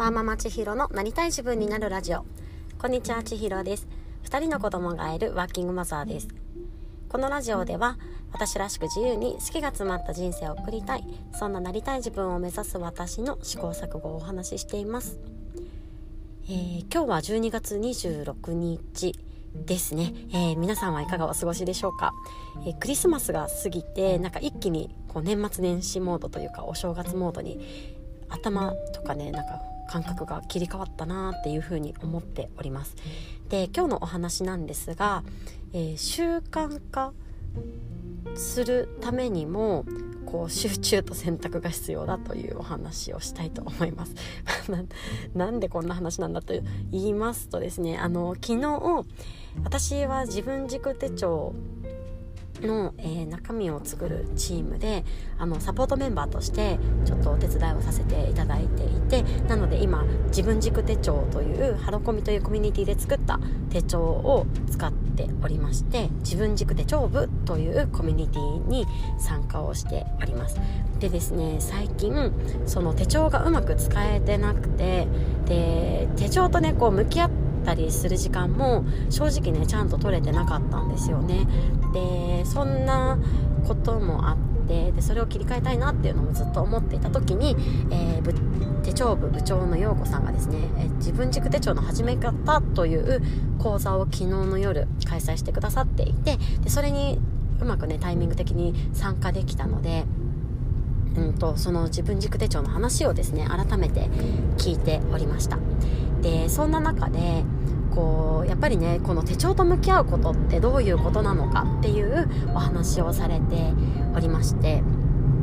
ワーママ千尋のなりたい自分になるラジオ。こんにちは千尋です。2人の子供がいるワーキングマザーです。このラジオでは私らしく自由に好きが詰まった人生を送りたいそんななりたい自分を目指す私の試行錯誤をお話ししています、えー、今日は12月26日ですね、えー、皆さんはいかがお過ごしでしょうか、えー、クリスマスが過ぎてなんか一気にこう年末年始モードというかお正月モードに頭とかねなんか感覚が切り替わったなっていうふうに思っております。で今日のお話なんですが、えー、習慣化するためにもこう集中と選択が必要だというお話をしたいと思います。なんでこんな話なんだと言いますとですねあの昨日私は自分軸手帳の、えー、中身を作るチームであのサポートメンバーとしてちょっとお手伝いをさせていただいていてなので今自分軸手帳というハロコミというコミュニティで作った手帳を使っておりまして自分軸手帳部というコミュニティに参加をしております。でですね最近その手帳がうまく使えてなくてで手帳とねこう向き合ってたりする時間も正直ねちゃんと取れてなかったんですよね。でそんなこともあってでそれを切り替えたいなっていうのもずっと思っていた時に、えー、手帳部部長の陽子さんがですね、え、自分軸手帳の始め方という講座を昨日の夜開催してくださっていてでそれにうまくねタイミング的に参加できたのでうんとその自分軸手帳の話をですね改めて聞いておりました。でそんな中でこうやっぱりねこの手帳と向き合うことってどういうことなのかっていうお話をされておりまして。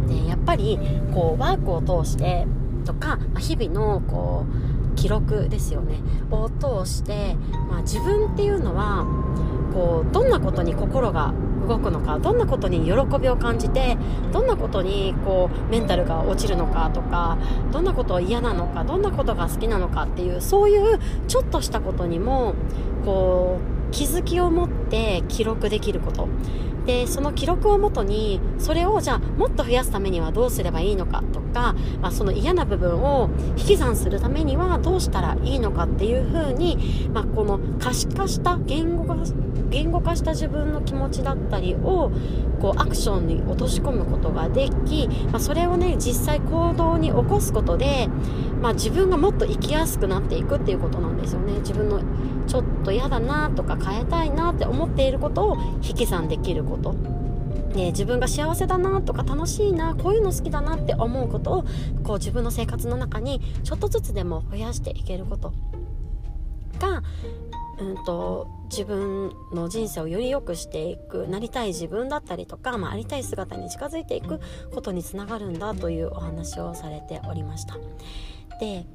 でやっぱりこうワークを通してとか日々のこう記録ですよね。を通して、まあ、自分っていうのはこうどんなことに心が動くのかどんなことに喜びを感じてどんなことにこうメンタルが落ちるのかとかどんなことを嫌なのかどんなことが好きなのかっていうそういうちょっとしたことにもこう気づきを持って記録できること。でその記録をもとにそれをじゃあもっと増やすためにはどうすればいいのかとか、まあ、その嫌な部分を引き算するためにはどうしたらいいのかっていうふうに、まあ、この可視化した言語化言語化した自分の気持ちだったりをこうアクションに落とし込むことができ、まあ、それをね実際行動に起こすことで、まあ、自分がもっと生きやすくなっていくっていうことなんですよね。自分のちょっと嫌だなとか変えたいなって思っていることを引き算できること。とね、自分が幸せだなとか楽しいなこういうの好きだなって思うことをこう自分の生活の中にちょっとずつでも増やしていけることが、うんと、自分の人生をより良くしていくなりたい自分だったりとか、まあ、ありたい姿に近づいていくことにつながるんだというお話をされておりました。で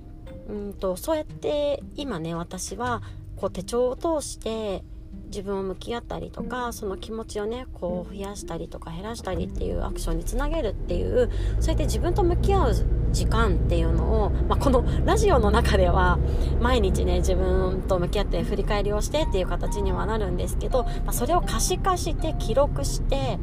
うんとそうやって今ね私はこう手帳を通して自分を向き合ったりとかその気持ちをねこう増やしたりとか減らしたりっていうアクションにつなげるっていうそうやって自分と向き合う時間っていうのを、まあ、このラジオの中では毎日ね自分と向き合って振り返りをしてっていう形にはなるんですけど、まあ、それを可視化して記録して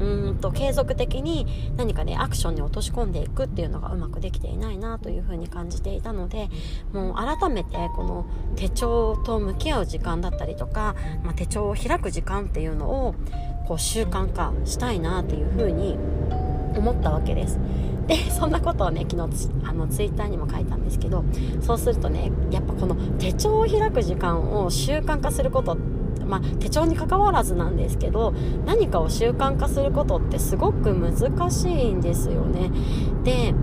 うんと継続的に何かねアクションに落とし込んでいくっていうのがうまくできていないなというふうに感じていたのでもう改めてこの手帳と向き合う時間だったりとか、まあ、手帳を開く時間っていうのをこう習慣化したいなっていうふうに思ったわけです。で そんなことをね昨日あのツイッターにも書いたんですけどそうするとねやっぱこの手帳を開く時間を習慣化することまあ、手帳に関わらずなんですけど何かを習慣化することってすごく難しいんですよね。で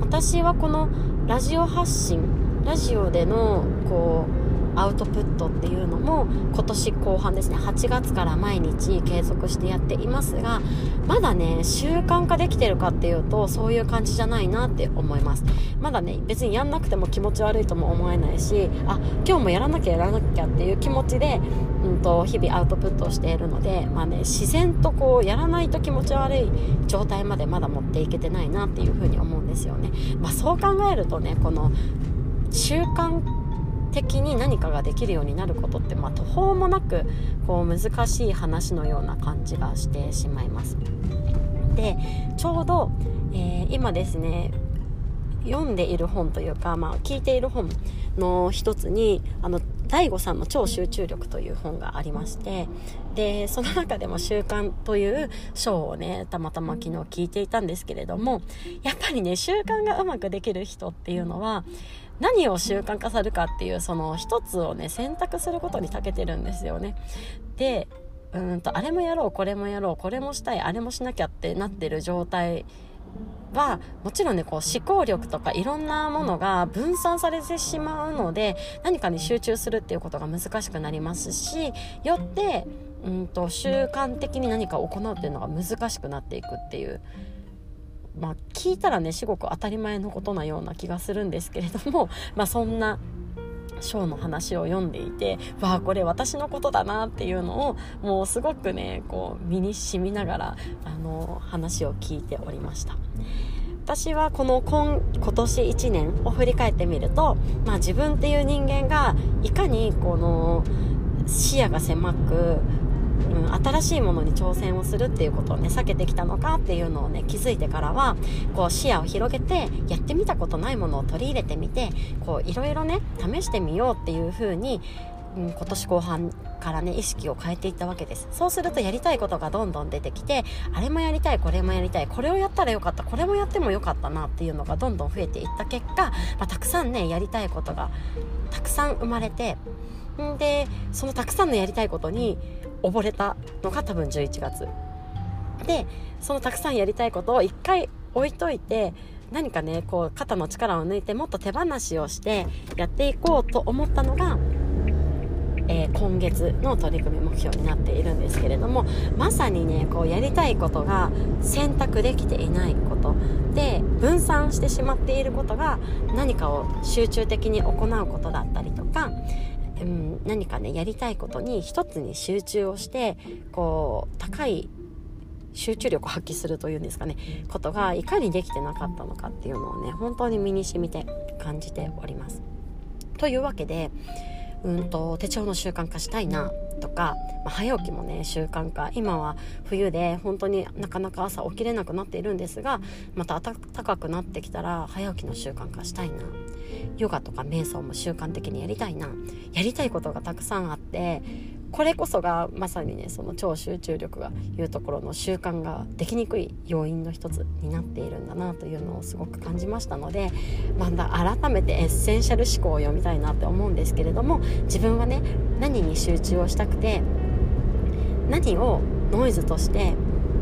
私はこのラジオ発信ラジオでのこうアウトプットっていうのも今年後半ですね。8月から毎日継続してやっていますがまだね習慣化できてるかっていうとそういう感じじゃないなって思います。まだね別にやんなくても気持ち悪いとも思えないしあ今日もやらなきゃやらなきゃっていう気持ちで、うんと、日々アウトプットをしているので、まあね、自然とこうやらないと気持ち悪い状態までまだ持っていけてないなっていうふうに思うんですよね、まあ、そう考えるとねこの習慣的に何かができるようになることって、まあ、途方もなくこう難しい話のような感じがしてしまいます。でちょうど、えー、今ですね読んでいる本というか、まあ、聞いている本の一つにあの DAIGO さんの超集中力という本がありましてでその中でも習慣という章をねたまたま昨日聞いていたんですけれどもやっぱりね習慣がうまくできる人っていうのは何を習慣化するかっていうその一つをね選択することに長けてるんですよねでうんとあれもやろうこれもやろうこれもしたいあれもしなきゃってなってる状態はもちろんねこう思考力とかいろんなものが分散されてしまうので何かに集中するっていうことが難しくなりますしよってうんと習慣的に何かを行うっていうのが難しくなっていくっていう。まあ、聞いたらねすごく当たり前のことなような気がするんですけれども、まあ、そんな章の話を読んでいてわあこれ私のことだなっていうのをもうすごくねこう身に染みながらあの話を聞いておりました。私はこの今今年1年を振り返ってみると、まあ、自分っていう人間がいかにこの視野が狭くうん、新しいものに挑戦をするっていうことをね避けてきたのかっていうのをね気づいてからはこう視野を広げてやってみたことないものを取り入れてみていろいろね試してみようっていう風にうん、今年後半からね意識を変えていったわけです。そうするとやりたいことがどんどん出てきてあれもやりたいこれもやりたいこれをやったらよかったこれもやってもよかったなっていうのがどんどん増えていった結果、まあ、たくさんねやりたいことがたくさん生まれてでそのたくさんのやりたいことに溺れたのが多分11月。でそのたくさんやりたいことを一回置いといて何かねこう肩の力を抜いてもっと手放しをしてやっていこうと思ったのが、えー、今月の取り組み目標になっているんですけれどもまさにねこうやりたいことが選択できていないこと。で分散してしまっていることが何かを集中的に行うことだったりとかうん、何かねやりたいことに一つに集中をしてこう高い集中力を発揮するというんですかねことがいかにできてなかったのかっていうのをね本当に身に染みて感じております。というわけでうんと手帳の習慣化したいなとか、まあ、早起きもね習慣化。今は冬で本当になかなか朝起きれなくなっているんですがまた暖かくなってきたら早起きの習慣化したいな。ヨガとか瞑想も習慣的にやりたいな。やりたいことがたくさんあってこれこそがまさにねその超集中力がいうところの習慣ができにくい要因の一つになっているんだなというのをすごく感じましたのでまだ改めてエッセンシャル思考を読みたいなって思うんですけれども自分はね何に集中をしたくて何をノイズとして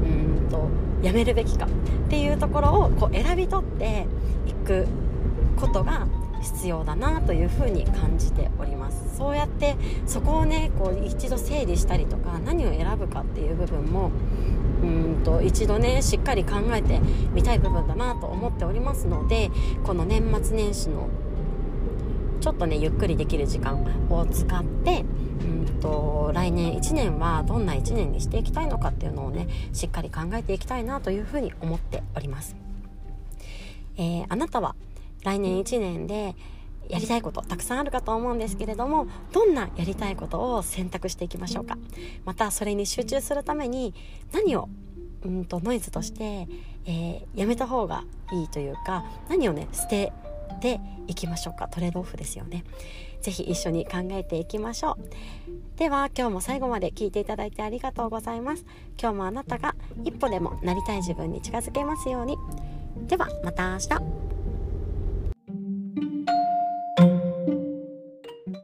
うんとやめるべきかっていうところをこう選び取っていくことが必要だなというふうに感じております。そうやってそこをねこう一度整理したりとか何を選ぶかっていう部分もうんと一度ねしっかり考えてみたい部分だなと思っておりますのでこの年末年始のちょっとねゆっくりできる時間を使ってうんと来年1年はどんな1年にしていきたいのかっていうのをねしっかり考えていきたいなというふうに思っております、えー、あなたは来年1年でやりたいことたくさんあるかと思うんですけれどもどんなやりたいことを選択していきましょうか。またそれに集中するために何をうんとノイズとして、えー、やめた方がいいというか何をね捨てていきましょうか。トレードオフですよね。是非一緒に考えていきましょう。では今日も最後まで聞いていただいてありがとうございます。今日もあなたが一歩でもなりたい自分に近づけますように。ではまた明日